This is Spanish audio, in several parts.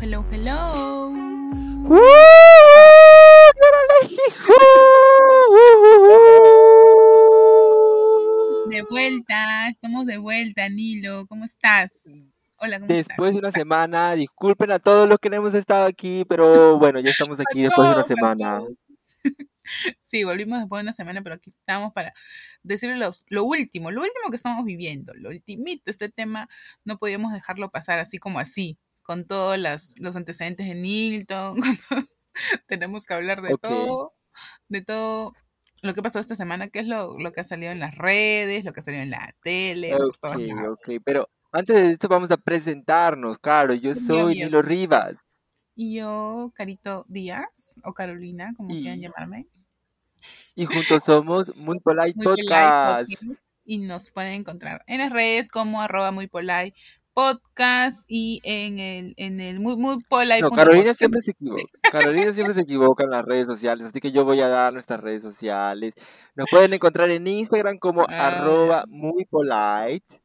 hello, hello. De vuelta, estamos de vuelta, Nilo. ¿Cómo estás? Hola, ¿cómo Después de una semana, disculpen a todos los que no hemos estado aquí, pero bueno, ya estamos aquí después de una semana. Sí, volvimos después de una semana, pero aquí estamos para decirles lo último, lo último que estamos viviendo, lo ultimito, este tema no podíamos dejarlo pasar así como así, con todos los antecedentes de Nilton, tenemos que hablar de todo, de todo lo que pasó esta semana, que es lo, que ha salido en las redes, lo que ha salido en la tele, Ok, pero antes de esto vamos a presentarnos, Caro, yo soy Nilo Rivas. Y yo, Carito Díaz, o Carolina, como quieran llamarme. Y juntos somos Muy Polite Podcast. y nos pueden encontrar en las redes como arroba muy polite podcast y en el, en el muy, muy polite. No, Carolina siempre se equivoca. Carolina siempre se equivoca en las redes sociales, así que yo voy a dar nuestras redes sociales. Nos pueden encontrar en Instagram como ah. arroba muy polite.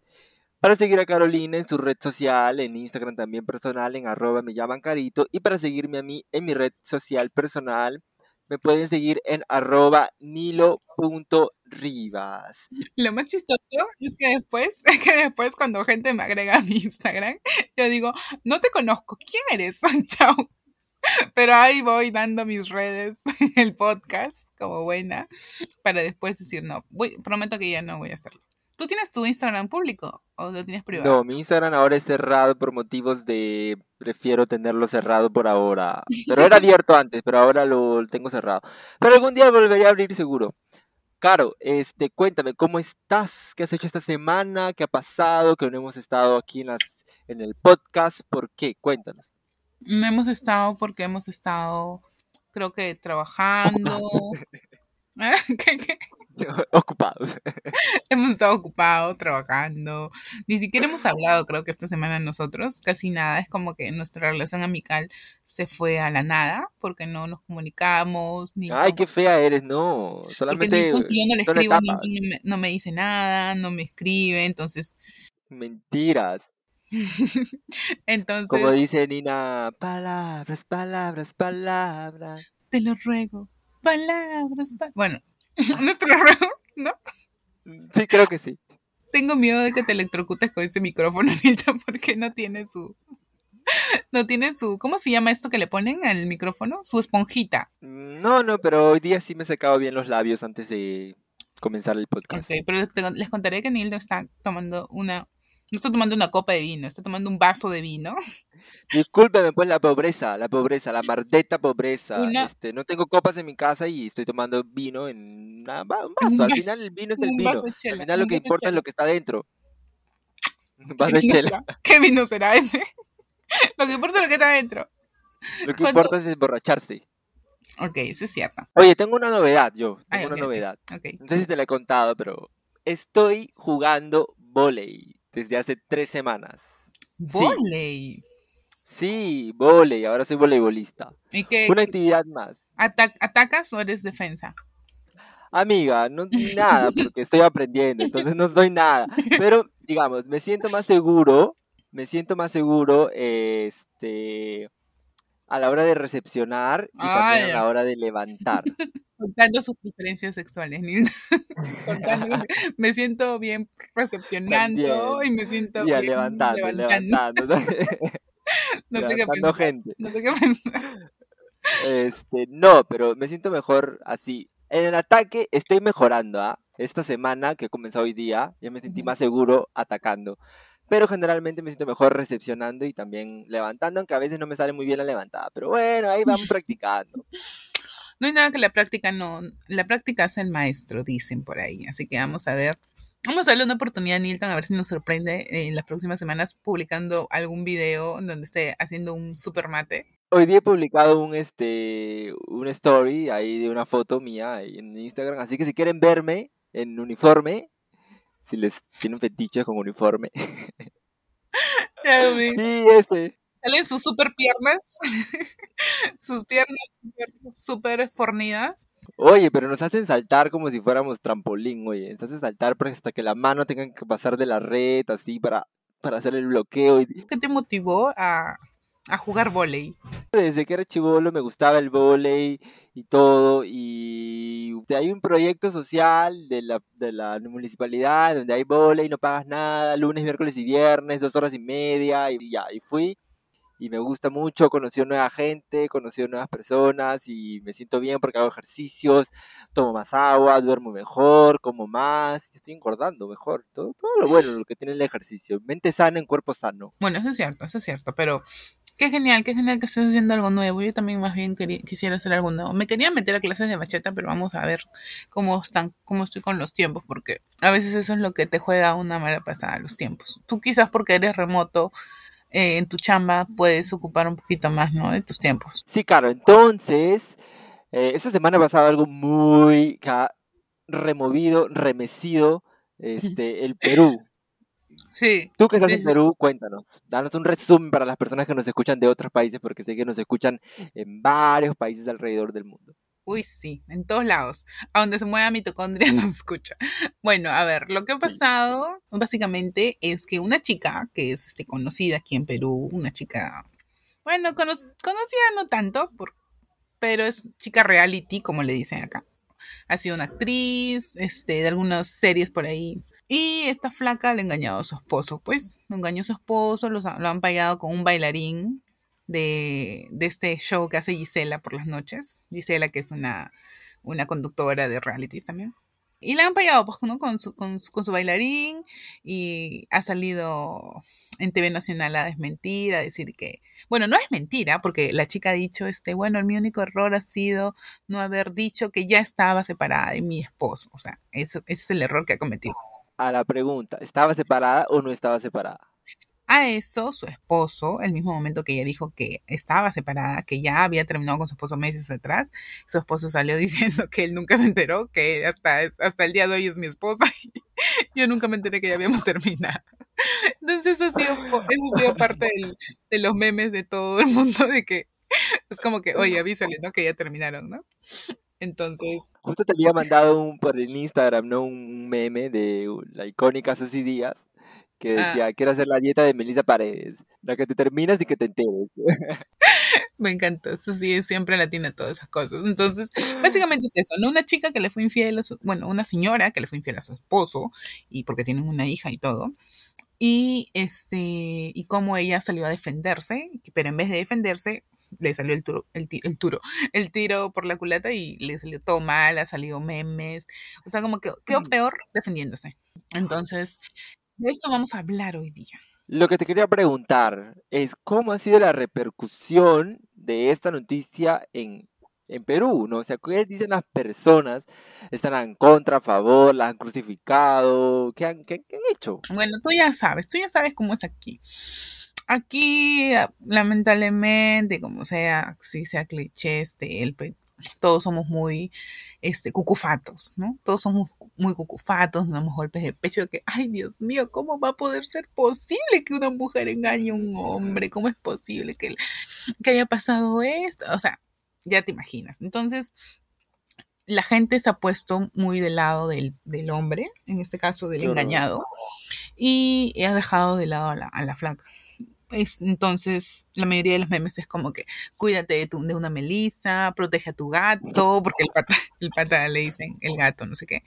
Para seguir a Carolina en su red social, en Instagram también personal, en arroba me llaman carito. Y para seguirme a mí en mi red social personal, me pueden seguir en arroba nilo.rivas. Lo más chistoso es que después, que después cuando gente me agrega a mi Instagram, yo digo, no te conozco, ¿quién eres? Chao. Pero ahí voy dando mis redes en el podcast como buena para después decir, no, voy, prometo que ya no voy a hacerlo. ¿Tú tienes tu Instagram público o lo tienes privado? No, mi Instagram ahora es cerrado por motivos de prefiero tenerlo cerrado por ahora. Pero era abierto antes, pero ahora lo tengo cerrado. Pero algún día volveré a abrir seguro. Caro, este, cuéntame, ¿cómo estás? ¿Qué has hecho esta semana? ¿Qué ha pasado? Que no hemos estado aquí en, las, en el podcast. ¿Por qué? Cuéntanos. No hemos estado porque hemos estado, creo que, trabajando. ¿Qué, qué? Ocupados. hemos estado ocupados, trabajando. Ni siquiera hemos hablado, creo que esta semana nosotros, casi nada. Es como que nuestra relación amical se fue a la nada porque no nos comunicamos. Ni Ay, qué fea eres, no. Solamente. Porque si yo no le escribo, no me dice nada, no me escribe, entonces. Mentiras. entonces. Como dice Nina, palabras, palabras, palabras. Te lo ruego. Palabras. Bueno, nuestro ruego, ¿no? Sí, creo que sí. Tengo miedo de que te electrocutes con ese micrófono, Anita, porque no tiene su. No tiene su. ¿Cómo se llama esto que le ponen al micrófono? Su esponjita. No, no, pero hoy día sí me he secado bien los labios antes de comenzar el podcast. Ok, pero les contaré que Nildo está tomando una no estoy tomando una copa de vino, estoy tomando un vaso de vino. Discúlpeme, pues la pobreza, la pobreza, la mardeta pobreza. Este, no tengo copas en mi casa y estoy tomando vino en un vaso. Al final el vino es el vino. Al final lo que importa es lo que está dentro. ¿Qué vino será ese? lo que importa es lo que está dentro. Lo que importa es emborracharse. Ok, eso es cierto. Oye, tengo una novedad yo. Tengo una novedad. No sé si te la he contado, pero estoy jugando volei desde hace tres semanas. ¡Voley! Sí, volei, ahora soy voleibolista. ¿Y qué? Una actividad más. ¿Atacas o eres defensa? Amiga, no nada, porque estoy aprendiendo, entonces no soy nada. Pero, digamos, me siento más seguro, me siento más seguro, este, a la hora de recepcionar y también a la hora de levantar. Contando sus preferencias sexuales. me siento bien recepcionando y me siento bien levantando, levantando. no sé qué pensar. gente. No sé qué pensar. Este, no, pero me siento mejor así. En el ataque estoy mejorando, ¿ah? Esta semana que comenzó hoy día, ya me sentí más seguro atacando pero generalmente me siento mejor recepcionando y también levantando, aunque a veces no me sale muy bien la levantada, pero bueno, ahí vamos practicando. No hay nada que la práctica no, la práctica hace el maestro, dicen por ahí, así que vamos a ver. Vamos a darle una oportunidad a Nilton a ver si nos sorprende en las próximas semanas publicando algún video donde esté haciendo un super mate. Hoy día he publicado un este un story ahí de una foto mía en Instagram, así que si quieren verme en uniforme, si les tienen fetiches con uniforme. sí, ese. Salen sus super piernas, sus piernas super, fornidas. Oye, pero nos hacen saltar como si fuéramos trampolín, oye. Nos hacen saltar hasta que la mano tenga que pasar de la red, así, para, para hacer el bloqueo. ¿Qué te motivó a, A jugar volei. Desde que era chivolo me gustaba el volei y todo. Y hay un proyecto social de la, de la municipalidad donde hay volei, no pagas nada, lunes, miércoles y viernes, dos horas y media. Y ya, y fui y me gusta mucho, conocí nueva gente, conocí nuevas personas y me siento bien porque hago ejercicios, tomo más agua, duermo mejor, como más, estoy engordando mejor, todo, todo lo bueno, lo que tiene el ejercicio, mente sana en cuerpo sano. Bueno, eso es cierto, eso es cierto, pero qué genial, qué genial que estés haciendo algo nuevo, yo también más bien quisiera hacer algo nuevo, me quería meter a clases de bacheta, pero vamos a ver cómo están, cómo estoy con los tiempos, porque a veces eso es lo que te juega una mala pasada, los tiempos. Tú quizás porque eres remoto, eh, en tu chamba puedes ocupar un poquito más, ¿no? De tus tiempos. Sí, claro. Entonces, eh, esta semana ha pasado algo muy removido, remecido, este, el Perú. Sí. Tú que estás en Perú, cuéntanos, danos un resumen para las personas que nos escuchan de otros países, porque sé que nos escuchan en varios países alrededor del mundo. Uy, sí, en todos lados. A donde se mueva mitocondria nos escucha. Bueno, a ver, lo que ha pasado básicamente es que una chica que es este, conocida aquí en Perú, una chica, bueno, conocida no tanto, pero es chica reality, como le dicen acá. Ha sido una actriz, este, de algunas series por ahí. Y esta flaca le ha engañado a su esposo, pues, lo engañó a su esposo, lo, lo han pagado con un bailarín de, este show que hace Gisela por las noches. Gisela, que es una, una conductora de reality también. Y la han pagado pues, con, su, con, su bailarín y ha salido en TV Nacional a desmentir, a decir que, bueno, no es mentira, porque la chica ha dicho, este, bueno, mi único error ha sido no haber dicho que ya estaba separada de mi esposo. O sea, ese es el error que ha cometido. A la pregunta, ¿estaba separada o no estaba separada? A eso, su esposo, el mismo momento que ella dijo que estaba separada, que ya había terminado con su esposo meses atrás, su esposo salió diciendo que él nunca se enteró, que hasta, hasta el día de hoy es mi esposa. Yo nunca me enteré que ya habíamos terminado. Entonces eso ha sido, parte de los memes de todo el mundo, de que es como que, oye, avísale, ¿no? Que ya terminaron, ¿no? Entonces... Justo te había mandado por el Instagram, ¿no? Un meme de la icónica Susy Díaz que ah. decía, quiero hacer la dieta de Melissa Paredes, la que te terminas y que te enteres. Me sí, es siempre latina todas esas cosas. Entonces, básicamente es eso, ¿no? Una chica que le fue infiel a su, bueno, una señora que le fue infiel a su esposo, y porque tienen una hija y todo, y este, y cómo ella salió a defenderse, pero en vez de defenderse, le salió el turo, el, el turo, el tiro por la culata y le salió todo mal, ha salido memes, o sea, como que quedó mm. peor defendiéndose. Entonces, de eso vamos a hablar hoy día. Lo que te quería preguntar es cómo ha sido la repercusión de esta noticia en, Perú, ¿no? O sea, ¿qué dicen las personas? ¿Están en contra, a favor? ¿La han crucificado? ¿Qué han, qué, han hecho? Bueno, tú ya sabes, tú ya sabes cómo es aquí. Aquí, lamentablemente, como sea, si sea cliché, este, el, todos somos muy este, cucufatos, ¿no? Todos somos muy cucufatos, nos damos golpes de pecho que, ay Dios mío, ¿cómo va a poder ser posible que una mujer engañe a un hombre? ¿Cómo es posible que, que haya pasado esto? O sea, ya te imaginas. Entonces, la gente se ha puesto muy del lado del, hombre, en este caso del engañado, y ha dejado de lado a la, a la flaca entonces, la mayoría de los memes es como que cuídate de, tu, de una melisa, protege a tu gato, porque el pata, el pata le dicen el gato, no sé qué.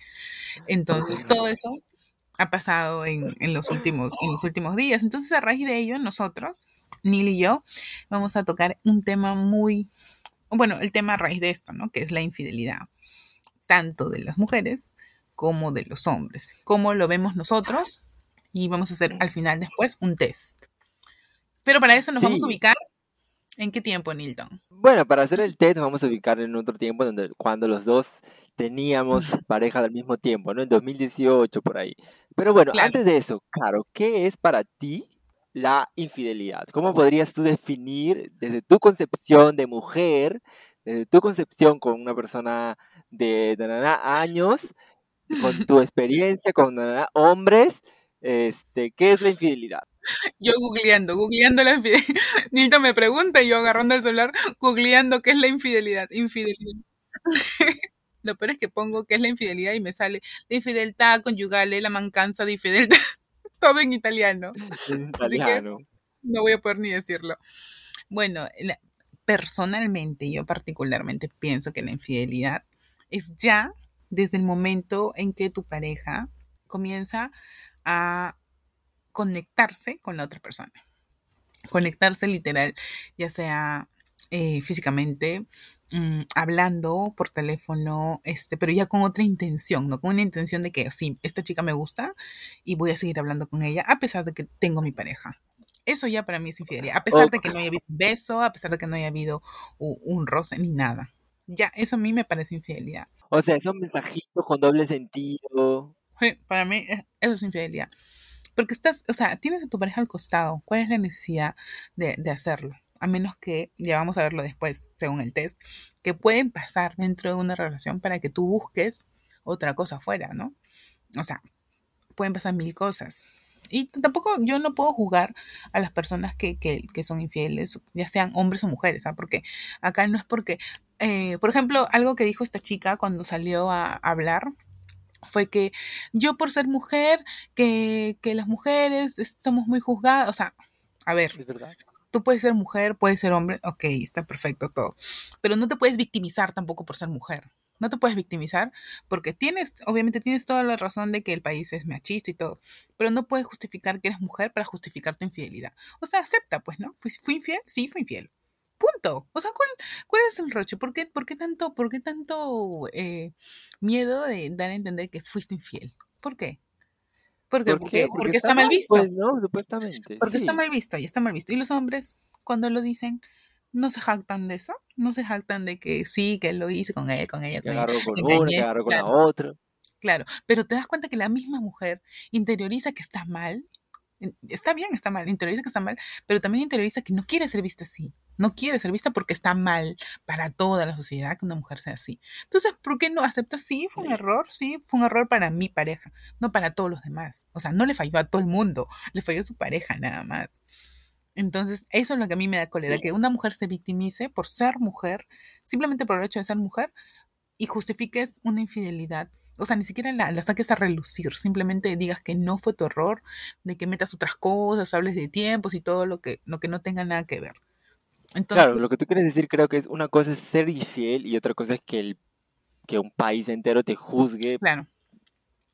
Entonces, todo eso ha pasado en, en, los últimos, en los últimos días. Entonces, a raíz de ello, nosotros, Neil y yo, vamos a tocar un tema muy, bueno, el tema a raíz de esto, ¿no? Que es la infidelidad, tanto de las mujeres como de los hombres. ¿Cómo lo vemos nosotros? Y vamos a hacer al final después un test. Pero para eso nos vamos a ubicar. ¿En qué tiempo, Nilton? Bueno, para hacer el test nos vamos a ubicar en otro tiempo donde cuando los dos teníamos pareja al mismo tiempo, ¿no? En 2018 por ahí. Pero bueno, antes de eso, claro, ¿qué es para ti la infidelidad? ¿Cómo podrías tú definir desde tu concepción de mujer, desde tu concepción con una persona de, de años, con tu experiencia con hombres, este, ¿qué es la infidelidad? Yo googleando, googleando la infidelidad. Nilton me pregunta y yo agarrando el celular, googleando qué es la infidelidad. Infidelidad. Lo peor es que pongo qué es la infidelidad y me sale la infidelidad conyugal, la mancanza de infidelidad. Todo en italiano. En italiano. no voy a poder ni decirlo. Bueno, personalmente, yo particularmente pienso que la infidelidad es ya desde el momento en que tu pareja comienza a conectarse con la otra persona. Conectarse literal, ya sea eh, físicamente, mm, hablando por teléfono, este, pero ya con otra intención, ¿no? Con una intención de que sí, esta chica me gusta y voy a seguir hablando con ella a pesar de que tengo mi pareja. Eso ya para mí es infidelidad, a pesar de que no haya habido un beso, a pesar de que no haya habido un, roce ni nada. Ya, eso a mí me parece infidelidad. O sea, esos mensajitos con doble sentido. para mí eso es infidelidad. Porque estás, o sea, tienes a tu pareja al costado. ¿Cuál es la necesidad de, de hacerlo? a menos que, ya vamos a verlo después, según el test, que pueden pasar dentro de una relación para que tú busques otra cosa afuera, ¿no? O sea, pueden pasar mil cosas. Y tampoco yo no puedo juzgar a las personas que, que, son infieles, ya sean hombres o mujeres, ¿ah? Porque acá no es porque, eh, por ejemplo, algo que dijo esta chica cuando salió a hablar, fue que yo por ser mujer, que, que las mujeres somos muy juzgadas, o sea, a ver, es verdad tú puedes ser mujer, puedes ser hombre, ok, está perfecto todo. Pero no te puedes victimizar tampoco por ser mujer. No te puedes victimizar porque tienes, obviamente tienes toda la razón de que el país es machista y todo, pero no puedes justificar que eres mujer para justificar tu infidelidad. O sea, acepta, pues, ¿no? ¿Fui, infiel? Sí, fui infiel. Punto. O sea, ¿cuál, cuál es el roche? ¿Por qué, por qué tanto, por qué tanto eh, miedo de dar a entender que fuiste infiel? ¿Por qué? Porque, porque, porque, está, mal visto. Pues, ¿no? Supuestamente. Porque está mal visto y está mal visto. Y los hombres, cuando lo dicen, no se jactan de eso. No se jactan de que sí, que lo hice con él, con ella, con ella. con una, que agarró con la otra. Claro, pero te das cuenta que la misma mujer interioriza que está mal. Está bien, está mal, interioriza que está mal, pero también interioriza que no quiere ser vista así no quiere ser vista porque está mal para toda la sociedad que una mujer sea así. Entonces, ¿por qué no acepta? Sí, fue un error, sí, fue un error para mi pareja, no para todos los demás. O sea, no le falló a todo el mundo, le falló a su pareja nada más. Entonces, eso es lo que a mí me da cólera, que una mujer se victimice por ser mujer, simplemente por el hecho de ser mujer, y justifiques una infidelidad. O sea, ni siquiera la, la, saques a relucir, simplemente digas que no fue tu error, de que metas otras cosas, hables de tiempos y todo lo que, lo que no tenga nada que ver claro, lo que tú quieres decir creo que es una cosa es ser infiel y otra cosa es que, el, que un país entero te juzgue claro.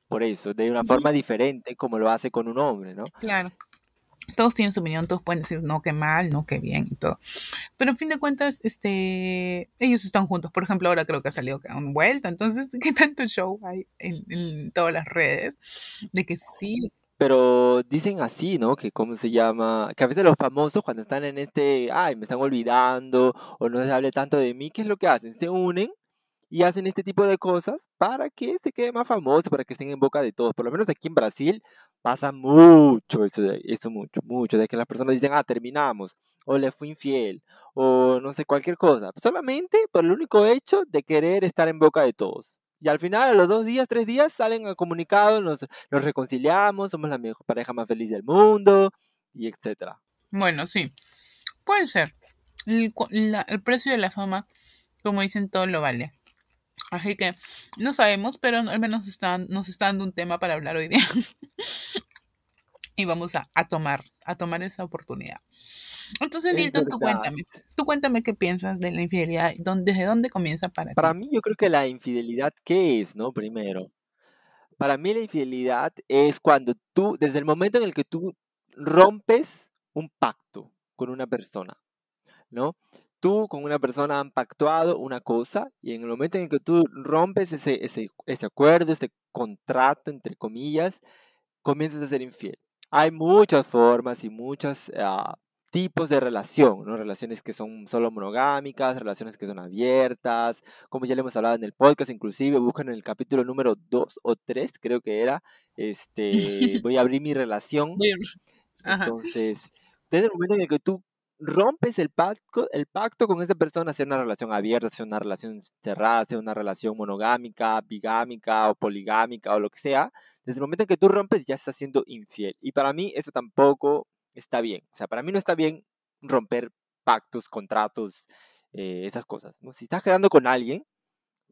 por eso, de una forma diferente como lo hace con un hombre, ¿no? Claro. Todos tienen su opinión, todos pueden decir no, qué mal, no, qué bien y todo. Pero en fin de cuentas, este, ellos están juntos. Por ejemplo, ahora creo que ha salido han vuelto. Entonces, ¿qué tanto show hay en, en todas las redes? De que sí, pero dicen así, ¿no? Que cómo se llama, que a veces los famosos cuando están en este, ay, me están olvidando o no se hable tanto de mí, ¿qué es lo que hacen? Se unen y hacen este tipo de cosas para que se quede más famoso, para que estén en boca de todos. Por lo menos aquí en Brasil pasa mucho eso, eso mucho, mucho, de que las personas dicen, ah, terminamos, o le fui infiel, o no sé, cualquier cosa, solamente por el único hecho de querer estar en boca de todos. Y al final, a los dos días, tres días, salen a comunicado, nos, nos reconciliamos, somos la mejor pareja más feliz del mundo, y etcétera. Bueno, sí, puede ser. El, precio de la fama, como dicen, todo lo vale. Así que no sabemos, pero al menos están, nos está dando un tema para hablar hoy día. y vamos a, a, tomar, a tomar esa oportunidad. Entonces, Nilton, tú cuéntame, tú cuéntame qué piensas de la infidelidad, desde dónde comienza para, ti. Para mí, yo creo que la infidelidad, ¿qué es, no? Primero, para mí la infidelidad es cuando tú, desde el momento en el que tú rompes un pacto con una persona, ¿no? Tú con una persona han pactuado una cosa y en el momento en el que tú rompes ese, ese, ese acuerdo, ese contrato, entre comillas, comienzas a ser infiel. Hay muchas formas y muchas uh, tipos de relación, ¿no? Relaciones que son solo monogámicas, relaciones que son abiertas, como ya le hemos hablado en el podcast, inclusive buscan en el capítulo número 2 o 3, creo que era, este, voy a abrir mi relación. Entonces, desde el momento en el que tú rompes el pacto, el pacto con esa persona, sea una relación abierta, sea una relación cerrada, sea una relación monogámica, bigámica o poligámica o lo que sea, desde el momento en que tú rompes ya estás siendo infiel. Y para mí eso tampoco está bien. O sea, para mí no está bien romper pactos, contratos, eh, esas cosas. Si estás quedando con alguien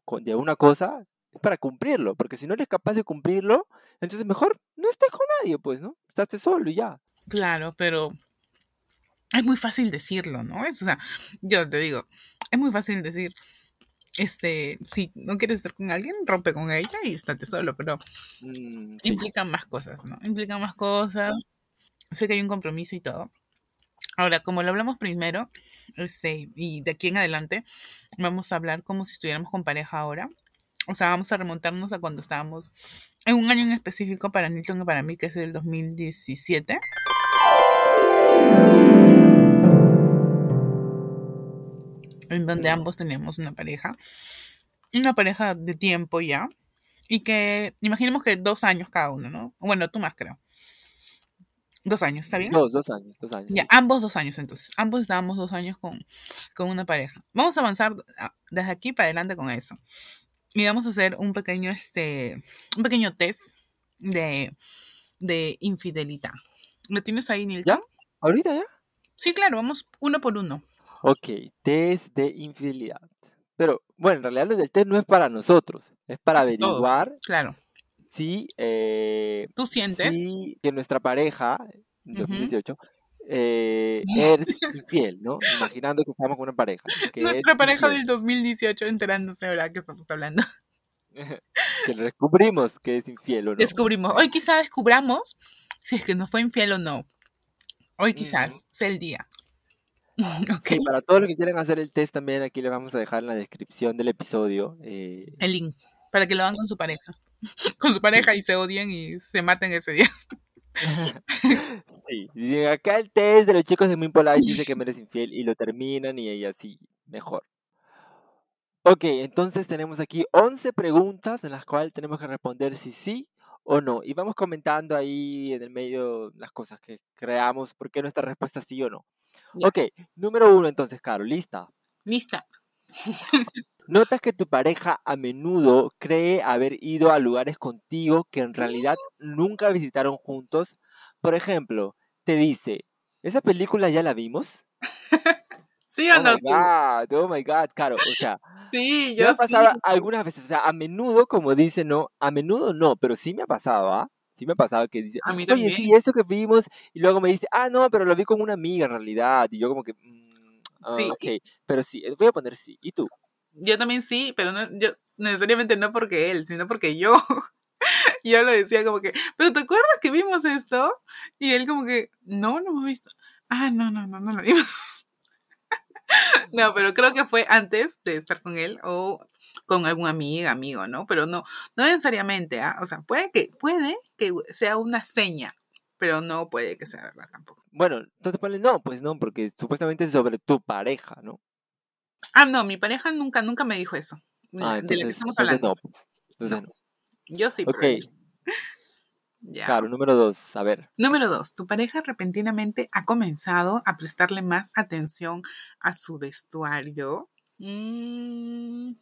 con, de una cosa, es para cumplirlo, porque si no eres capaz de cumplirlo, entonces mejor no estés con nadie, pues, ¿no? Estás solo y ya. Claro, pero es muy fácil decirlo, ¿no? Es, o sea, yo te digo, es muy fácil decir, este, si no quieres estar con alguien, rompe con ella y estate solo, pero Mm, sí. implican más cosas, ¿no? Implican más cosas. Sé que hay un compromiso y todo. Ahora, como lo hablamos primero, este, y de aquí en adelante, vamos a hablar como si estuviéramos con pareja ahora. O sea, vamos a remontarnos a cuando estábamos en un año en específico para Nilton y para mí, que es el 2017. En donde ambos teníamos una pareja. Una pareja de tiempo ya. Y que, imaginemos que dos años cada uno, ¿no? Bueno, tú más creo. Dos años, ¿está bien? Dos, dos años, dos años. Ya, sí. ambos dos años entonces. Ambos estábamos dos años con, con una pareja. Vamos a avanzar ah, desde aquí para adelante con eso. Y vamos a hacer un pequeño, este, un pequeño test de, de infidelidad. ¿Lo tienes ahí, Nilton? ¿Ya? ¿Ahorita ya? Sí, claro, vamos uno por uno. Ok, test de infidelidad. Pero, bueno, en realidad lo del test no es para nosotros, es para Todos. averiguar Claro. Si, eh, ¿Tú sientes? si que nuestra pareja, en Ujú. 2018, eh, es infiel, ¿no? Imaginando que estamos con una pareja. que Nuestra pareja infiel, del 2018 enterándose ahora que estamos hablando. que lo descubrimos que es infiel o no. Descubrimos. Hoy quizá descubramos si es que nos fue infiel o no. Hoy quizás sea el día. Ok. Sí, para todos los que quieran hacer el test también, aquí les vamos a dejar en la descripción del episodio. eh, El link. Para que lo hagan con su pareja. Con su pareja y se odien y se maten ese día. Sí, y acá el test de los chicos de Muy Polite dice que me eres infiel y lo terminan y ahí así, mejor. Ok, entonces tenemos aquí 11 preguntas en las cuales tenemos que responder si sí o no. Y vamos comentando ahí en el medio las cosas que creamos, por qué nuestra respuesta es sí o no. Ya. Ok, número uno entonces, Caro, lista. Lista. Notas que tu pareja a menudo cree haber ido a lugares contigo que en realidad nunca visitaron juntos. Por ejemplo, te dice, ¿esa película ya la vimos? ¿Sí o Oh no my god, oh my god, Caro. O sea, Sí, me yo ha sí. pasado algunas veces, o sea, a menudo, como dice, no, a menudo no, pero sí me ha pasado, ¿ah? Sí me ha pasado que dice, A mí oye, sí, eso que vimos, y luego me dice, ah, no, pero lo vi con una amiga en realidad, y yo como que, mm, ah, Sí, ok, pero sí, voy a poner sí, ¿y tú? Yo también sí, pero no, yo necesariamente no porque él, sino porque yo. yo lo decía como que, pero ¿te acuerdas que vimos esto? Y él como que, no, no hemos visto. Ah, no, no, no, no lo vimos. no, pero creo que fue antes de estar con él o con algún amiga, amigo, ¿no? Pero no, no necesariamente, ¿ah? O sea, puede que, puede que sea una seña, pero no puede que sea verdad tampoco. Bueno, entonces ponle no, pues no, porque supuestamente es sobre tu pareja, ¿no? Ah, no, mi pareja nunca, nunca me dijo eso. Ah, de lo que estamos hablando. no, pues, no. Yo sí, Ok, pero Ya. claro, número dos, a ver. Número dos, tu pareja repentinamente ha comenzado a prestarle más atención a su vestuario. Mm,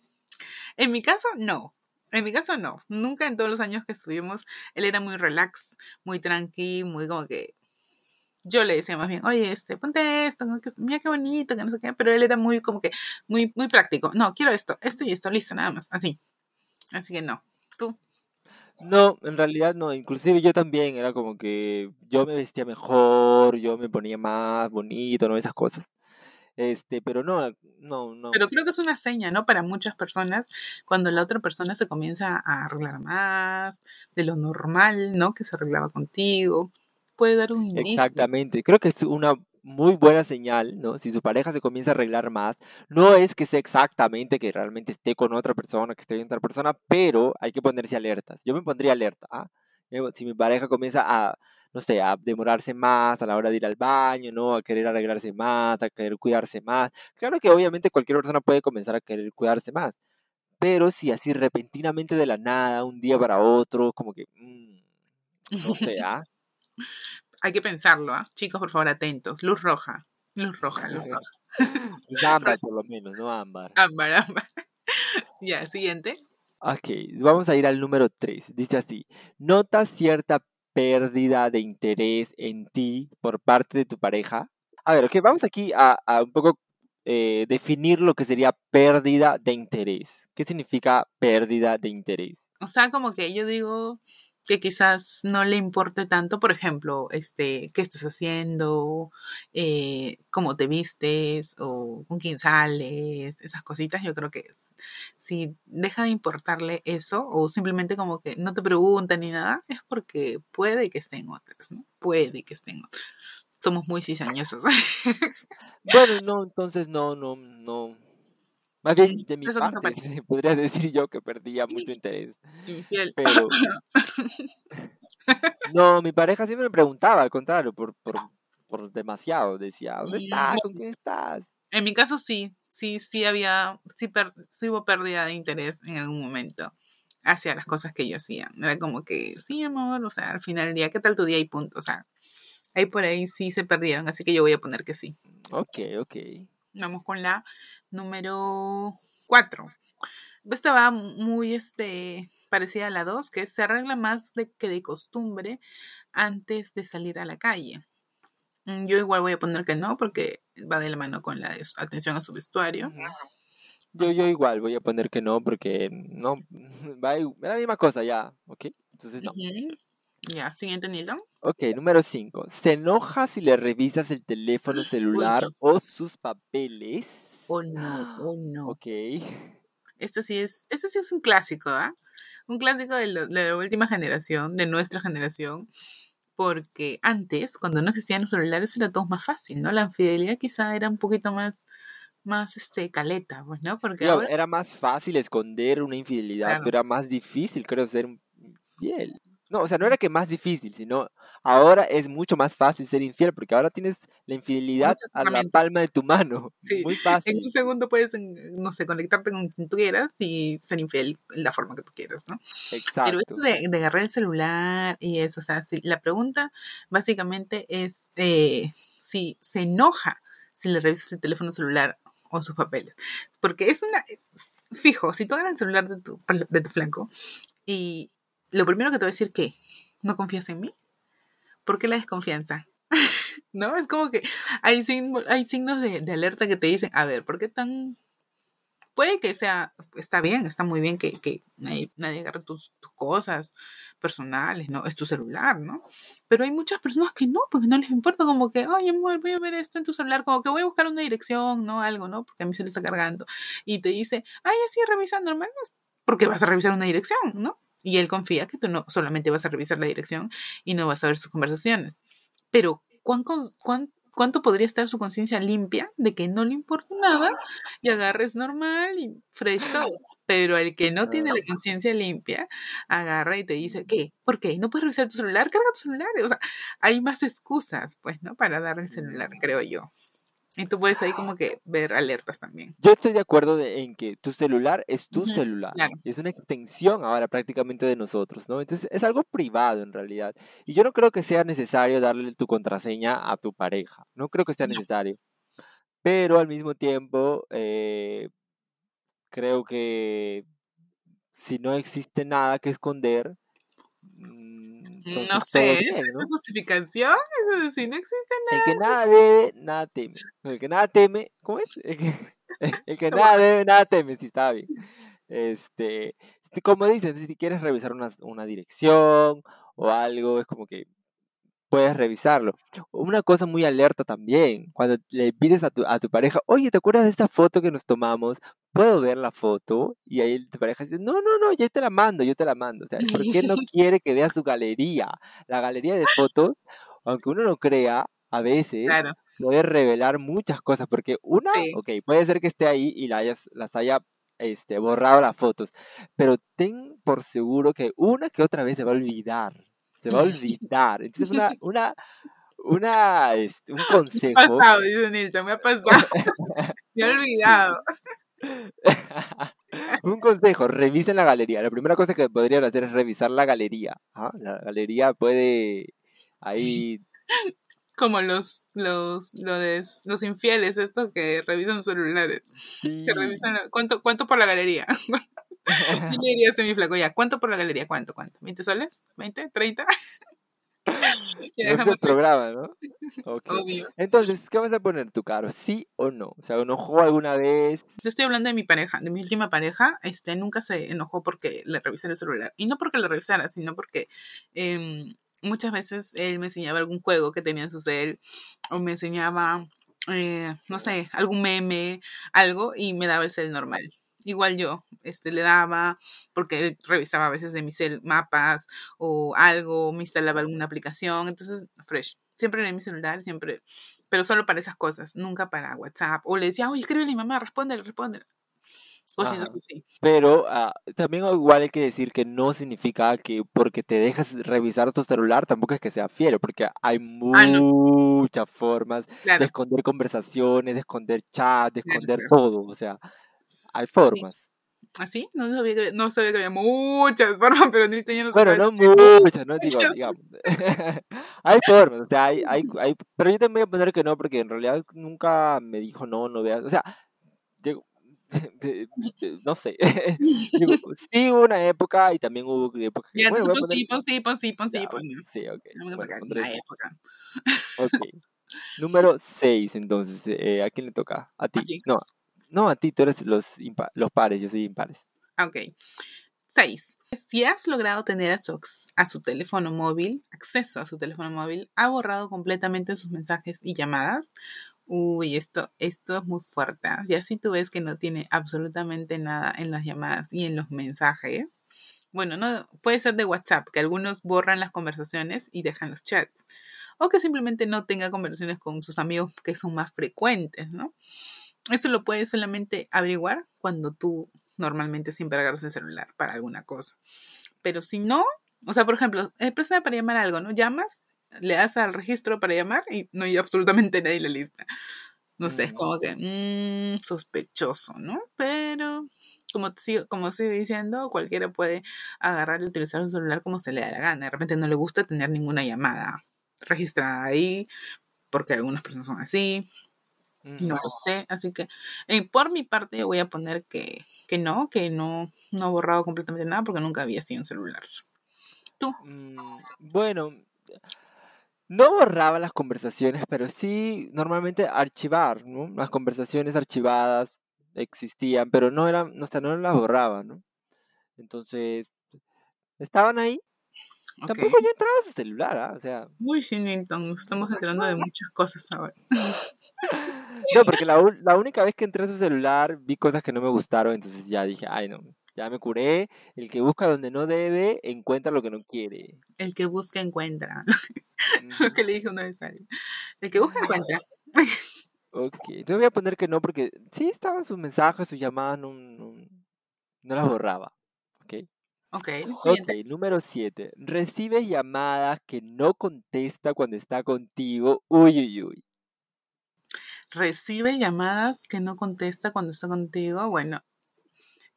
En mi caso, no. En mi caso, no. Nunca en todos los años que estuvimos, él era muy relax, muy tranqui, muy como que. Yo le decía más bien, oye, este, ponte esto, ¿no? que, mira qué bonito, que no sé qué, pero él era muy como que, muy, muy práctico. No, quiero esto, esto y esto, listo, nada más, así. Así que no. Tú, No, en realidad no, inclusive yo también era como que yo me vestía mejor, yo me ponía más bonito, ¿no? Esas cosas. Este, pero no, no, no. Pero creo que es una seña, ¿no? Para muchas personas, cuando la otra persona se comienza a arreglar más de lo normal, ¿no? Que se arreglaba contigo. Puede dar un indicio. Exactamente, creo que es una muy buena señal, ¿no? Si su pareja se comienza a arreglar más, no es que sea exactamente que realmente esté con otra persona, que esté con otra persona, pero hay que ponerse alertas. Yo me pondría alerta, ¿ah? Yo- Si mi pareja comienza a, no sé, a demorarse más a la hora de ir al baño, ¿no? A querer arreglarse más, a querer cuidarse más. Claro que obviamente cualquier persona puede comenzar a querer cuidarse más, pero si así repentinamente de la nada, un día para otro, como que, mm, no sé, ¿ah? Hay que pensarlo, ¿ah? Chicos, por favor, atentos. Luz roja. Luz roja, luz roja. Es ámbar por lo menos, no ámbar. Ámbar, ámbar. ya, siguiente. Ok, vamos a ir al número 3. Dice así, ¿notas cierta pérdida de interés en ti por parte de tu pareja? A ver, ok, vamos aquí a, a un poco eh, definir lo que sería pérdida de interés. ¿Qué significa pérdida de interés? O sea, como que yo digo, que quizás no le importe tanto, por ejemplo, este, qué estás haciendo, eh, cómo te vistes o con quién sales, esas cositas, yo creo que si deja de importarle eso o simplemente como que no te pregunta ni nada, es porque puede que estén otras, ¿no? Puede que estén otras. Somos muy cizañosos. bueno, no, entonces no, no, no más bien, de mi parte, podría decir yo que perdía mucho interés. Infiel. Pero... no, mi pareja siempre me preguntaba, al contrario, por, por, por demasiado. Decía, ¿dónde estás? ¿Con quién estás? En mi caso sí, sí, sí había, sí, sí hubo pérdida de interés en algún momento hacia las cosas que yo hacía. Era como que, sí, amor, o sea, al final del día, ¿qué tal tu día y punto? O sea, ahí por ahí sí se perdieron, así que yo voy a poner que sí. Ok, ok. Vamos con la número 4. Esta va muy este, parecida a la 2, que se arregla más de que de costumbre antes de salir a la calle. Mm, yo igual voy a poner que no, porque va de la mano con la atención a su vestuario. Yo, yo igual voy a poner que no, porque no, va la misma cosa ya, ¿ok? Entonces no. Ya, siguiente, Nilton. Ok, número 5. Se enoja si le revisas el teléfono celular o sus papeles. Oh no, oh no. Ok. Esto sí es, esto sí es un clásico, ¿ah? Un clásico de, la última generación, de nuestra generación. Porque antes, cuando no existían los celulares, era todo más fácil, ¿no? La infidelidad quizá era un poquito más, más este, caleta, pues, ¿no? Porque Era más fácil esconder una infidelidad, pero era más difícil, creo, ser infiel. No, o sea, no era que más difícil, sino ahora es mucho más fácil ser infiel porque ahora tienes la infidelidad a la palma de tu mano. Sí. Muy fácil. En un segundo puedes, no sé, conectarte con quien tú quieras y ser infiel en la forma que tú quieras, ¿no? Exacto. Pero esto de, de agarrar el celular y eso, o sea, si, la pregunta básicamente es eh, si se enoja si le revisas el teléfono celular o sus papeles. Porque es una, fijo, si tú agarras el celular de tu, de tu flanco y lo primero que te voy a decir que no confías en mí. ¿Por qué la desconfianza? ¿No? Es como que hay, hay signos de, alerta que te dicen, a ver, ¿por qué tan... Puede que sea, está bien, está muy bien que, que nadie, agarre tus, cosas personales, ¿no? Es tu celular, ¿no? Pero hay muchas personas que no, porque no les importa, como que, ay, amor, voy a ver esto en tu celular, como que voy a buscar una dirección, ¿no? Algo, ¿no? Porque a mí se le está cargando. Y te dice, ay, así revisando, hermano, porque vas a revisar una dirección, ¿no? Y él confía que tú no solamente vas a revisar la dirección y no vas a ver sus conversaciones. Pero, cuánto podría estar su conciencia limpia de que no le importa nada y agarres normal y fresh todo? Pero el que no tiene la conciencia limpia, agarra y te dice, ¿qué? ¿Por qué? ¿No puedes revisar tu celular? Carga tu celular. O sea, hay más excusas, pues, ¿no? Para dar el celular, creo yo. Y tú puedes ahí como que ver alertas también. Yo estoy de acuerdo en que tu celular es tu celular. Es una extensión ahora prácticamente de nosotros, ¿no? Entonces es algo privado en realidad. Y yo no creo que sea necesario darle tu contraseña a tu pareja. No creo que sea necesario. Pero al mismo tiempo, eh, creo que si no existe nada que esconder, no sé, ¿es justificación? Eso si no existe nada. El que nada debe, nada teme. El que nada teme, ¿cómo es? El que, nada debe, nada teme, si está bien. Este, como dicen, si quieres revisar una, una dirección o algo, es como que puedes revisarlo. Una cosa muy alerta también, cuando le pides a tu, a tu pareja, oye, ¿te acuerdas de esta foto que nos tomamos? ¿Puedo ver la foto? Y ahí tu pareja dice, no, no, no, yo te la mando, yo te la mando. O sea, ¿por qué no quiere que veas su galería? La galería de fotos, aunque uno no crea, a veces puede revelar muchas cosas, porque una, ok, puede ser que esté ahí y la hayas, las haya este, borrado las fotos, pero ten por seguro que una que otra vez se va a olvidar se va a olvidar. Entonces, una, una, una, este, un consejo. Me ha pasado, dice Nilton, me ha pasado. me he olvidado. un consejo, revisen la galería. La primera cosa que podrían hacer es revisar la galería. ¿ah? La galería puede ahí como los los los, los infieles estos que revisan celulares que revisan cuánto cuánto por la galería ¿Qué le dirías a mi flaco? Ya, ¿cuánto por la galería? ¿Cuánto? ¿Cuánto? ¿20 soles? ¿20? ¿30? no es el programa, ¿no? Okay. Entonces, ¿qué vas a poner tu caro? ¿Sí o no? O sea, ¿enojó alguna vez? Yo estoy hablando de mi pareja, de mi última pareja. Este, nunca se enojó porque le revisé el celular. Y no porque le revisara, sino porque em, muchas veces él me enseñaba algún juego que tenía en su cel o me enseñaba, eh, no sé, algún meme, algo y me daba el cel normal igual yo, este, le daba, porque él revisaba a veces de mi cel mapas o algo, me instalaba alguna aplicación, entonces, fresh. Siempre en mi celular, siempre, pero solo para esas cosas, nunca para WhatsApp. O le decía, oye, escríbele a mi mamá, respóndele, respóndele. Cosas así, Pero ah, también igual hay que decir que no significa que porque te dejas revisar tu celular tampoco es que sea fiel, porque hay ah, muchas formas de esconder conversaciones, de esconder chat, de esconder todo. O sea, hay formas. ¿Así? ¿Ah, no sabía que, no sabía que había muchas formas, pero ni tenía no Bueno, no muchas, no digo, digamos. hay formas, o sea, hay, hay, hay, pero yo te voy a poner que no, porque en realidad nunca me dijo no, no veas, o sea, digo, no sé. sí hubo una época y también hubo época. Ya, bueno, sí, sí, sí, ok. Una época. Ok. Número 6, entonces. Eh, ¿A quién le toca? A ti. No, no, a ti, tú eres los, los pares, yo soy impares. Ok. Seis. Si has logrado tener a su, teléfono móvil, acceso a su teléfono móvil, ha borrado completamente sus mensajes y llamadas. Uy, esto, esto es muy fuerte. ¿ah? Ya si tú ves que no tiene absolutamente nada en las llamadas y en los mensajes. Bueno, no puede ser de WhatsApp, que algunos borran las conversaciones y dejan los chats. O que simplemente no tenga conversaciones con sus amigos que son más frecuentes, ¿no? Eso lo puedes solamente averiguar cuando tú normalmente siempre agarras el celular para alguna cosa. Pero si no, o sea, por ejemplo, es para llamar algo, ¿no? Llamas, le das al registro para llamar y no hay absolutamente nadie en la lista. No sé, es como que mmm, sospechoso, ¿no? Pero como sigo, como estoy diciendo, cualquiera puede agarrar y utilizar su celular como se le da la gana. De repente no le gusta tener ninguna llamada registrada ahí, porque algunas personas son así. No lo sé, así que eh, por mi parte voy a poner que, que no, que no, no he borrado completamente nada porque nunca había sido un celular. ¿Tú? Mm, bueno, no borraba las conversaciones, pero sí normalmente archivar, ¿no? Las conversaciones archivadas existían, pero no eran, o sea, no las borraba, ¿no? Entonces, estaban ahí. Tampoco yo entraba a su celular, ¿ah? O sea. Uy, sí, Newton, estamos enterando de muchas cosas ahora. No, porque la, la, única vez que entré a su celular vi cosas que no me gustaron, entonces ya dije, ay no, ya me curé. El que busca donde no debe, encuentra lo que no quiere. El que busca, encuentra. lo que le dije una vez a. El que busca, encuentra. ok, entonces voy a poner que no, porque sí estaban sus mensajes, sus llamadas, no, no, no las borraba. Ok. Ok, Ok, número 7. Recibe llamadas que no contesta cuando está contigo. Uy, uy, uy recibe llamadas que no contesta cuando está contigo, bueno,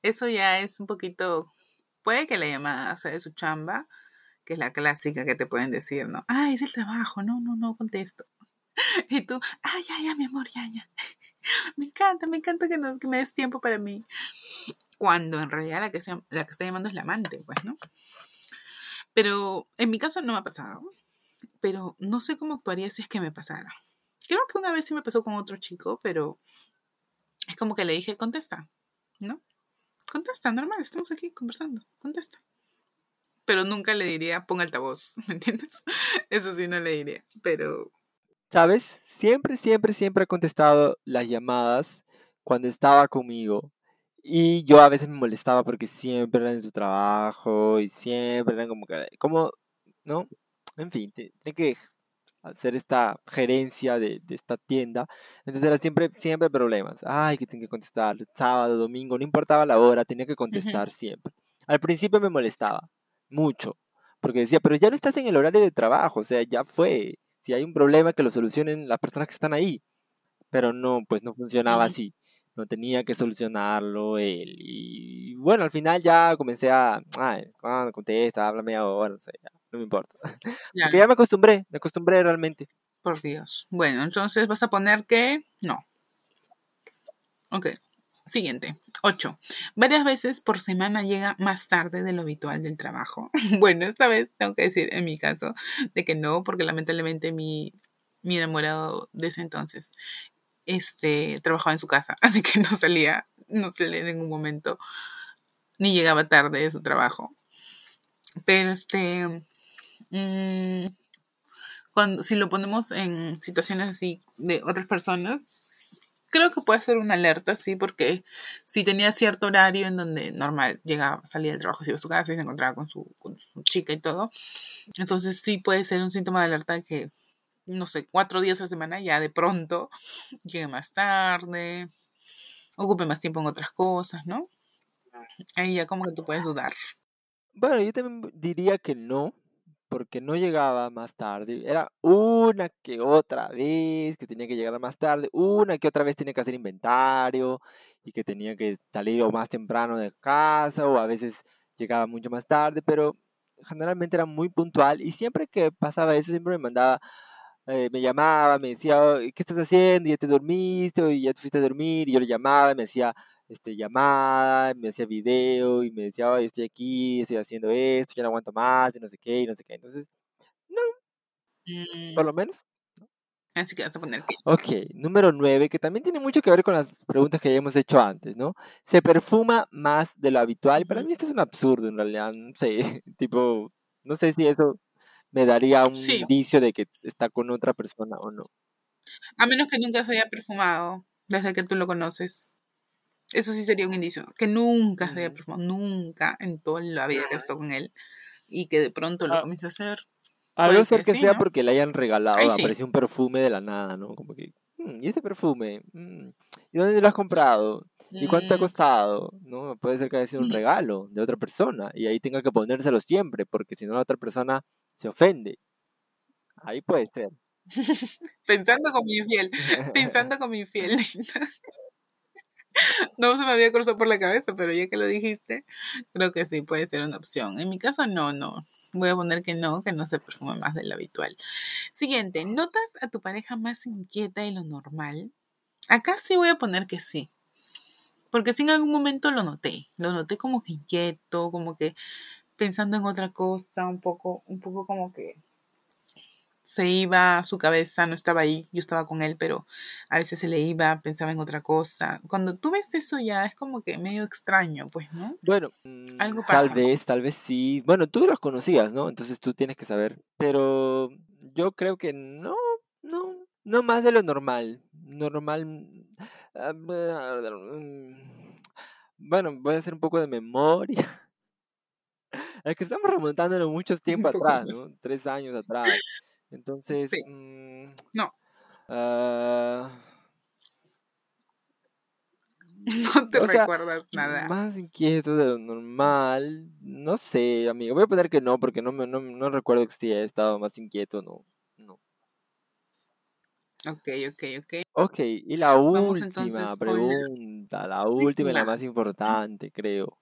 eso ya es un poquito, puede que la llamada sea de su chamba, que es la clásica que te pueden decir, ¿no? Ah, es el trabajo, no, no, no contesto. Y tú, ah, ya, ya, mi amor, ya, ya. Me encanta, me encanta que, no, que me des tiempo para mí. Cuando en realidad la que, la que está llamando es la amante, pues, ¿no? Pero en mi caso no me ha pasado. Pero no sé cómo actuaría si es que me pasara. Creo que una vez sí me pasó con otro chico, pero es como que le dije, contesta, ¿no? Contesta, normal, estamos aquí conversando, contesta. Pero nunca le diría, ponga altavoz, ¿me entiendes? Eso sí no le diría, pero... ¿Sabes? Siempre, siempre, siempre he contestado las llamadas cuando estaba conmigo. Y yo a veces me molestaba porque siempre eran en su trabajo y siempre eran como que, como, ¿no? En fin, tiene que hacer esta gerencia de, esta tienda. Entonces era siempre, siempre problemas. Ay, que tengo que contestar sábado, domingo, no importaba la hora, tenía que contestar siempre. Al principio me molestaba mucho, porque decía, pero ya no estás en el horario de trabajo, o sea, ya fue. Si hay un problema, que lo solucionen las personas que están ahí. Pero no, pues no funcionaba así. No tenía que solucionarlo él. Y bueno, al final ya comencé a, ay, cuando contesta, háblame ahora, no sé, ya no me importa. Ya. Porque ya me acostumbré, me acostumbré realmente. Por Dios. Bueno, entonces vas a poner que no. Ok. Siguiente. 8. Varias veces por semana llega más tarde de lo habitual del trabajo. Bueno, esta vez tengo que decir en mi caso de que no, porque lamentablemente mi, mi enamorado de ese entonces este, trabajaba en su casa, así que no salía, no salía en ningún momento, ni llegaba tarde de su trabajo. Pero este, mm, cuando, si lo ponemos en situaciones así de otras personas, creo que puede ser una alerta, sí, porque si tenía cierto horario en donde normal llegaba, salía del trabajo, se iba a su casa y se encontraba con su, con su chica y todo, entonces sí puede ser un síntoma de alerta que, no sé, cuatro días a la semana ya de pronto llegue más tarde, ocupe más tiempo en otras cosas, ¿no? Ahí ya como que tú puedes dudar. Bueno, yo también diría que no, porque no llegaba más tarde. Era una que otra vez que tenía que llegar más tarde, una que otra vez tenía que hacer inventario y que tenía que salir o más temprano de casa o a veces llegaba mucho más tarde, pero generalmente era muy puntual y siempre que pasaba eso siempre me mandaba, eh, me llamaba, me decía, ¿qué estás haciendo? ¿Ya te dormiste? ¿O ya te fuiste a dormir? Y yo le llamaba y me decía, este, llamada, me hacía video y me decía, oye, estoy aquí, estoy haciendo esto, ya no aguanto más, y no sé qué, y no sé qué. Entonces, no, por Mm, lo menos. así que vas a poner que. Ok, número 9, que también tiene mucho que ver con las preguntas que ya hemos hecho antes, ¿no? Se perfuma más de lo habitual. Para mí esto es un absurdo, en realidad, no sé, tipo, no sé si eso me daría un Sí, indicio de que está con otra persona o no. a menos que nunca se haya perfumado desde que tú lo conoces. Eso sí sería un indicio. Que nunca se haya perfumado, nunca en toda la vida que con él. Y que de pronto lo A, comience a hacer. a no ser que sí, sea ¿no? porque le hayan regalado, sí. apareció un perfume de la nada, ¿no? Como que, "Mm, ¿y este perfume? Mm, ¿Y dónde lo has comprado? ¿Y cuánto te ha Mm, costado? ¿No? Puede ser que haya sido un regalo de otra persona y ahí tenga que ponérselo siempre, porque si no la otra persona se ofende. Ahí puede ser. Pensando como infiel. Pensando como infiel. No se me había cruzado por la cabeza, pero ya que lo dijiste, creo que sí puede ser una opción. En mi caso, no, no. Voy a poner que no, que no se perfume más de lo habitual. Siguiente, ¿notas a tu pareja más inquieta de lo normal? Acá sí voy a poner que sí. Porque sí en algún momento lo noté. Lo noté como que inquieto, como que pensando en otra cosa, un poco, un poco como que se iba a su cabeza, no estaba ahí, yo estaba con él, pero a veces se le iba, pensaba en otra cosa. Cuando tú ves eso ya es como que medio extraño, pues, ¿no? Bueno, mm, Algo tal pasa. vez, tal vez sí. Bueno, tú los conocías, ¿no? Entonces tú tienes que saber. Pero yo creo que no, no, no más de lo normal. Normal. mm, ah, mm, Bueno, voy a hacer un poco de memoria. Es que estamos remontándonos muchos tiempo atrás, ¿no? Tres años atrás. Entonces, Sí, mm, no, ah, no te sea, recuerdas nada. más inquieto de lo normal. No sé, amigo. Voy a poner que no, porque no, me, no, no recuerdo que si he estado más inquieto, no. No. Ok, ok, ok. Ok, y la Vamos última con la pregunta, la última y la más importante, creo.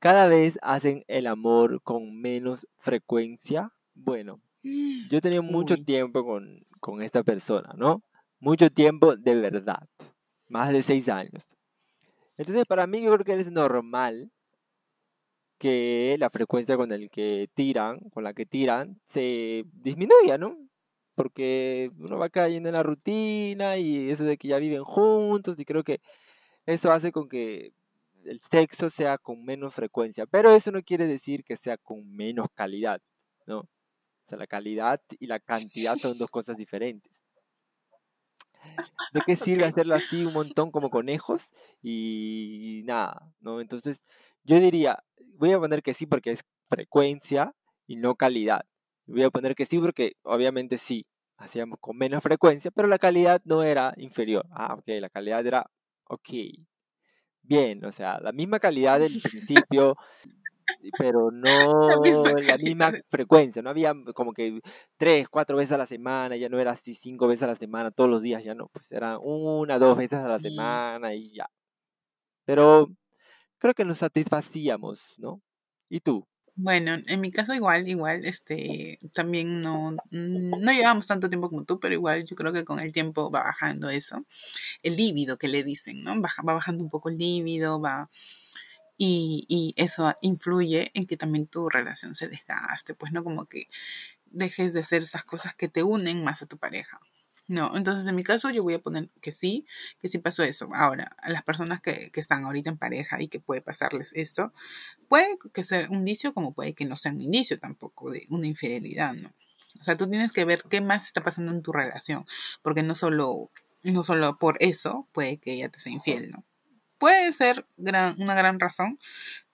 ¿Cada vez hacen el amor con menos frecuencia? Bueno, yo he tenido mucho Uy, tiempo con, con esta persona, ¿no? Mucho tiempo de verdad. Más de seis años. Entonces, para mí, yo creo que es normal que la frecuencia con el que tiran, con la que tiran, se disminuya, ¿no? Porque uno va cayendo en la rutina y eso de que ya viven juntos y creo que eso hace con que el sexo sea con menos frecuencia, pero eso no quiere decir que sea con menos calidad, ¿no? O sea, la calidad y la cantidad son dos cosas diferentes. ¿De qué sirve hacerlo así un montón como conejos? Y nada, ¿no? Entonces, yo diría, voy a poner que sí porque es frecuencia y no calidad. Voy a poner que sí porque obviamente sí, hacíamos con menos frecuencia, pero la calidad no era inferior. Ah, ok, la calidad era ok, bien, o sea, la misma calidad del principio, pero La no misma la misma frecuencia, no había como que tres, cuatro veces a la semana, ya no era así cinco veces a la semana, todos los días, ya no, pues era una, dos veces a la Mm, semana y ya. Pero creo que nos satisfacíamos, ¿no? ¿Y tú? Bueno, en mi caso igual, igual, este, también no, no llevamos tanto tiempo como tú, pero igual yo creo que con el tiempo va bajando eso. El líbido que le dicen, ¿no? Baja, va bajando un poco el líbido, va... Y, y eso influye en que también tu relación se desgaste, pues no como que dejes de hacer esas cosas que te unen más a tu pareja. No, entonces en mi caso yo voy a poner que sí, que sí pasó eso. Ahora, a las personas que, que están ahorita en pareja y que puede pasarles esto, puede que sea un indicio como puede que no sea un indicio tampoco de una infidelidad, ¿no? O sea, tú tienes que ver qué más está pasando en tu relación, porque no solo, no solo por eso puede que ella te sea infiel, ¿no? Puede ser gran, una gran razón,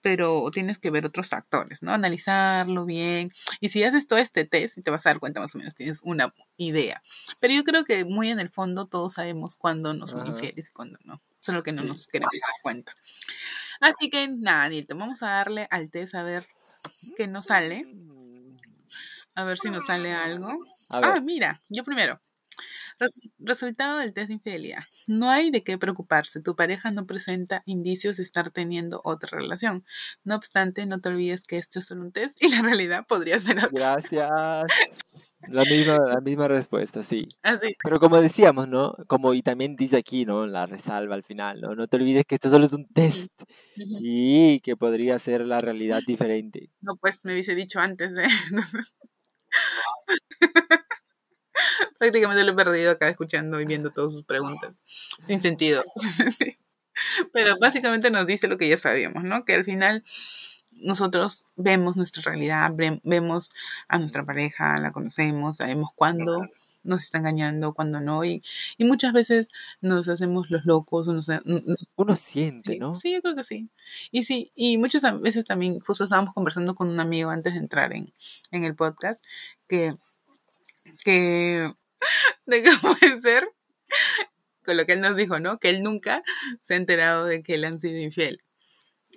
pero tienes que ver otros factores, ¿no? Analizarlo bien. Y si haces todo este test, y te vas a dar cuenta más o menos, tienes una idea. Pero yo creo que muy en el fondo todos sabemos cuándo nos son infieles y cuándo no. Solo que no nos queremos dar cuenta. Así que nada, Nilton, vamos a darle al test a ver qué nos sale. A ver si nos sale algo. Ah, mira, yo primero resultado del test de infidelidad. No hay de qué preocuparse. Tu pareja no presenta indicios de estar teniendo otra relación. No obstante, no te olvides que esto es solo un test y la realidad podría ser otra. Gracias. La misma, la misma respuesta, sí. Así. Pero como decíamos, ¿no? Como y también dice aquí, ¿no? La resalva al final, ¿no? No te olvides que esto solo es un test y que podría ser la realidad diferente. No, pues me hubiese dicho antes, ¿eh? Prácticamente lo he perdido acá escuchando y viendo todas sus preguntas. Sin sentido. Pero básicamente nos dice lo que ya sabíamos, ¿no? Que al final nosotros vemos nuestra realidad, vemos a nuestra pareja, la conocemos, sabemos cuándo nos está engañando, cuándo no, y, y muchas veces nos hacemos los locos. Uno, uno siente, sí, ¿no? Sí, yo creo que sí. Y sí, y muchas veces también, justo estábamos conversando con un amigo antes de entrar en, en el podcast, que, que de qué puede ser, con lo que él nos dijo, ¿no? Que él nunca se ha enterado de que le han sido infiel.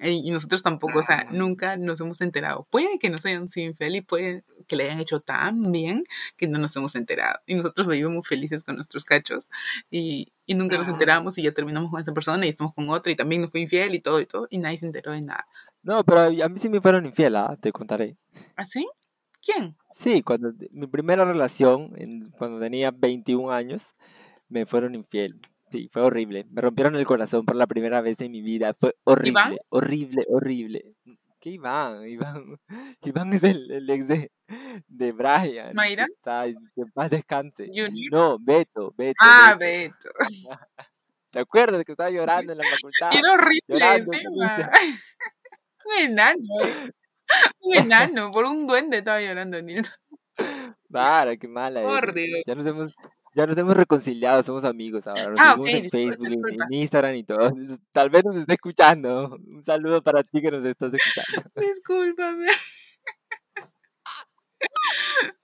Y nosotros tampoco, o sea, nunca nos hemos enterado. Puede que nos hayan sido infiel y puede que le hayan hecho tan bien que no nos hemos enterado. Y nosotros vivimos felices con nuestros cachos y, y nunca nos enteramos y ya terminamos con esa persona y estamos con otra y también nos fue infiel y todo y todo y nadie se enteró de nada. No, pero a mí sí me fueron infiel, ¿ah? te contaré. ¿Ah, sí? ¿Quién? Sí, cuando mi primera relación, en, cuando tenía 21 años, me fueron infiel. Sí, fue horrible. Me rompieron el corazón por la primera vez en mi vida. Fue horrible, ¿Iván? horrible, horrible. ¿Qué Iván? Iván, Iván es el, el ex de, de Brian. ¿Mayra? que Está, que paz descanse. ¿Junior? No, Beto, Beto. Ah, Beto. Beto. ¿Te acuerdas que estaba llorando en la facultad? Era horrible encima. Un enano. Un enano. Por un duende estaba llorando Nilton. Para, qué mala. Por Dios. Ya nos hemos, ya nos hemos reconciliado, somos amigos ahora. Nos Ah, seguimos ok, en disculpa, Facebook, en- disculpa. en Instagram y todo. Tal vez nos esté escuchando. Un saludo para ti que nos estás escuchando. Discúlpame.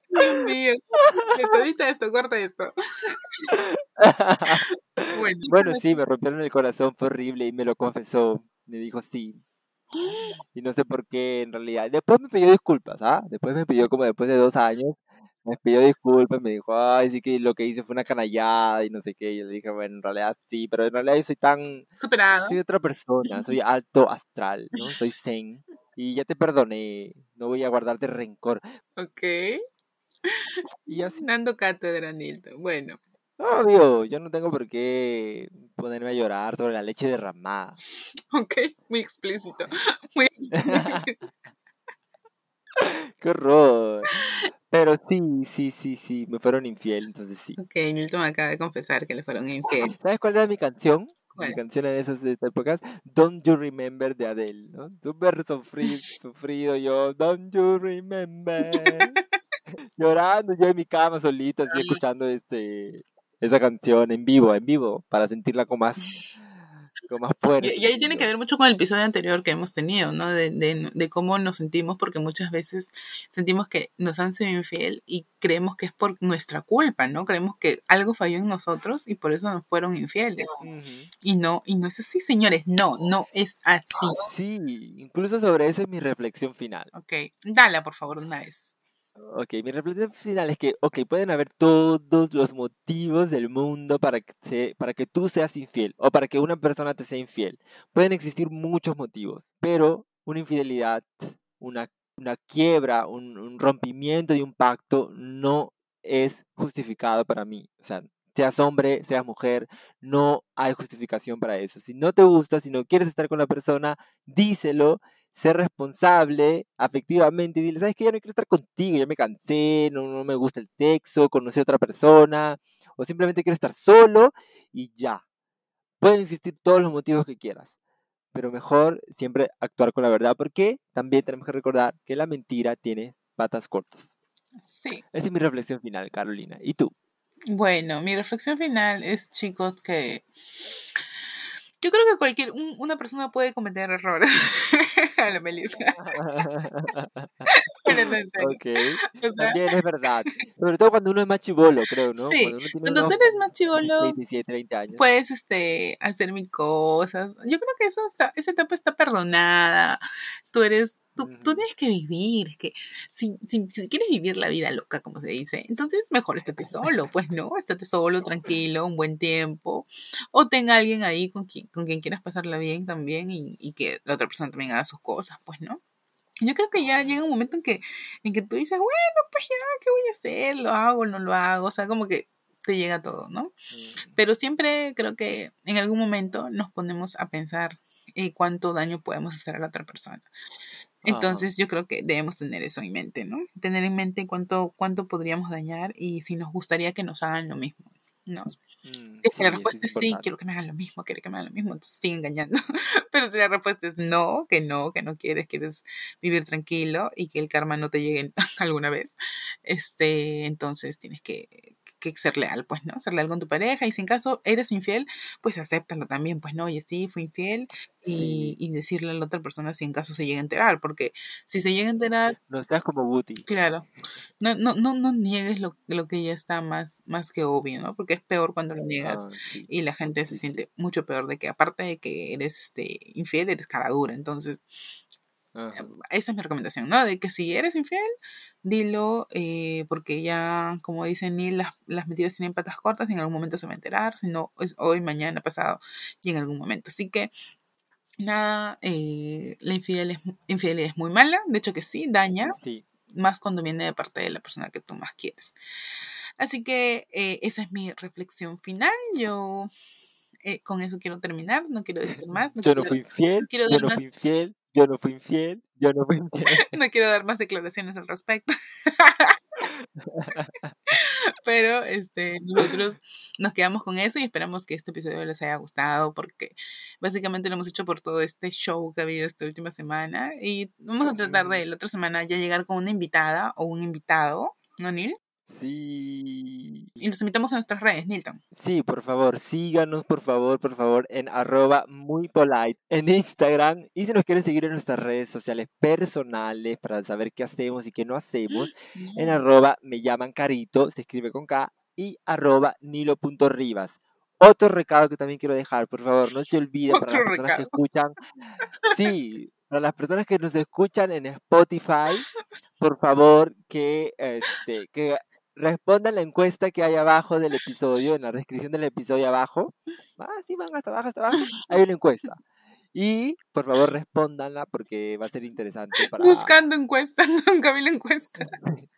Dios mío. Esto, esto, corta esto. Bueno, Bueno, sí, me rompieron el corazón, fue horrible y me lo confesó. Me dijo sí. Y no sé por qué en realidad. Después me pidió disculpas, ¿ah? Después me pidió como después de dos años. Me pidió disculpas, me dijo, ay, sí que lo que hice fue una canallada y no sé qué. Yo le dije, bueno, en realidad sí, pero en realidad yo soy tan, superado. soy otra persona, soy alto astral, ¿no? Soy zen. Y ya te perdoné, no voy a guardarte rencor. Ok. Y así, Dando cátedra, Nilton. Bueno, obvio, yo no tengo por qué ponerme a llorar sobre la leche derramada. ok. Muy explícito. Muy explícito. ¡Qué horror! Pero sí, sí, sí, sí, me fueron infiel, entonces sí. Ok, Nilton me acaba de confesar que le fueron infiel. ¿Sabes cuál era mi canción? ¿Cuál? Mi canción en esas épocas, Don't You Remember de Adele, ¿no? Súper sufrido, sufrido yo, Don't You Remember. Llorando yo en mi cama solito, así escuchando este esa canción en vivo, en vivo, para sentirla con más, con más fuerza. Y, y ahí tiene que ver mucho con el episodio anterior que hemos tenido, ¿no? De, de, de cómo nos sentimos, porque muchas veces sentimos que nos han sido infiel y creemos que es por nuestra culpa, ¿no? Creemos que algo falló en nosotros y por eso nos fueron infieles. Ujú. Y no, y no es así, señores. No, no es así. Sí, incluso sobre eso es mi reflexión final. Ok, dala por favor una vez. Ok, mi reflexión final es que, ok, pueden haber todos los motivos del mundo para que, para que tú seas infiel o para que una persona te sea infiel. Pueden existir muchos motivos, pero una infidelidad, una una quiebra, un, un rompimiento de un pacto no es justificado para mí. O sea, seas hombre, seas mujer, no hay justificación para eso. Si no te gusta, si no quieres estar con la persona, díselo, sé responsable afectivamente y dile, ¿sabes que Ya no quiero estar contigo, ya me cansé, no, no me gusta el sexo, conocí a otra persona, o simplemente quiero estar solo y ya. Pueden existir todos los motivos que quieras, pero mejor siempre actuar con la verdad, porque también tenemos que recordar que la mentira tiene patas cortas. Sí. Esa es mi reflexión final, Carolina. ¿Y tú? Bueno, mi reflexión final es, chicos, que yo creo que cualquier una persona puede cometer errores. a. ok. También es verdad. Sobre todo cuando uno es más chivolo, creo, ¿no? Sí. Cuando, tú eres más chivolo, puedes este, hacer mil cosas. Yo creo que eso está, esa etapa está perdonada. Tú eres Tú, tienes que vivir, es que si, si, quieres vivir la vida loca, como se dice, entonces mejor estate solo, pues no, estate solo, tranquilo, un buen tiempo, o tenga alguien ahí con quien, con quien quieras pasarla bien también y, y que la otra persona también haga sus cosas, pues no. Yo creo que ya llega un momento en que, en que tú dices, bueno, pues ya, ¿qué voy a hacer? ¿Lo hago, no lo hago? O sea, como que te llega todo, ¿no? Pero siempre creo que en algún momento nos ponemos a pensar eh, cuánto daño podemos hacer a la otra persona. Entonces yo creo que debemos tener eso en mente, ¿no? Tener en mente cuánto, cuánto podríamos dañar y si nos gustaría que nos hagan lo mismo. ¿No? Mm, si la respuesta es sí, quiero que me hagan lo mismo, quiero que me hagan lo mismo, entonces sigue engañando. Pero si la respuesta es no, que no, que no quieres, quieres vivir tranquilo y que el karma no te llegue alguna vez, este, entonces tienes que, que ser leal, pues, ¿no? Ser leal con tu pareja y si en caso eres infiel, pues acéptalo también, pues, ¿no? Oye, sí, fui infiel y, y, decirle a la otra persona si en caso se llega a enterar, porque si se llega a enterar... No estás como Booty. Claro. No, no, no, no niegues lo, lo que ya está más, más que obvio, ¿no? Porque es peor cuando lo niegas ah, y la gente se siente mucho peor de que aparte de que eres este, infiel, eres cara dura, entonces esa es mi recomendación, ¿no? De que si eres infiel, dilo, eh, porque ya, como dicen ni las, las mentiras tienen patas cortas y en algún momento se va a enterar, si no es hoy, mañana, pasado y en algún momento. Así que, nada, eh, la infidelidad es, infidelidad es muy mala, de hecho que sí, daña, más cuando viene de parte de la persona que tú más quieres. Así que eh, esa es mi reflexión final. Yo con eso quiero terminar, no quiero decir más. No yo no fui infiel, yo no fui infiel, yo no fui infiel, yo no fui infiel. no quiero dar más declaraciones al respecto. Pero este, nosotros nos quedamos con eso y esperamos que este episodio les haya gustado porque básicamente lo hemos hecho por todo este show que ha habido esta última semana y vamos a tratar de la otra semana ya llegar con una invitada o un invitado, ¿no, Neil? Sí. Y los invitamos a nuestras redes, Nilton. Sí, por favor, síganos, por favor, por favor, en arroba muy polite en Instagram. Y si nos quieren seguir en nuestras redes sociales personales para saber qué hacemos y qué no hacemos, en arroba me llaman carito, se escribe con K, y arroba nilo.ribas. Otro recado que también quiero dejar, por favor, no se olviden para las personas que escuchan. Sí, para las personas que nos escuchan en Spotify, por favor que, este, que respondan la encuesta que hay abajo del episodio, en la descripción del episodio abajo. Ah, sí, van hasta abajo, hasta abajo. Hay una encuesta. Y por favor respondanla porque va a ser interesante. Para... Buscando encuesta, nunca vi la encuesta.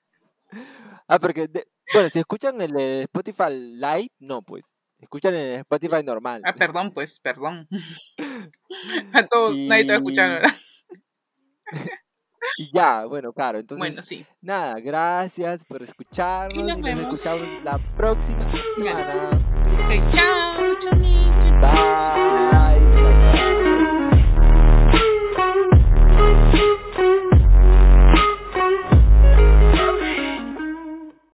ah, porque, bueno, si escuchan el Spotify Lite, no, pues. Escuchan en Spotify normal. Ah, perdón, pues, perdón. A todos, nadie te va a escuchar, ¿verdad? Y ya, bueno, claro. Entonces, bueno, sí. Nada, gracias por escucharnos. Y nos, escuchamos la próxima semana. chao, chao, Bye.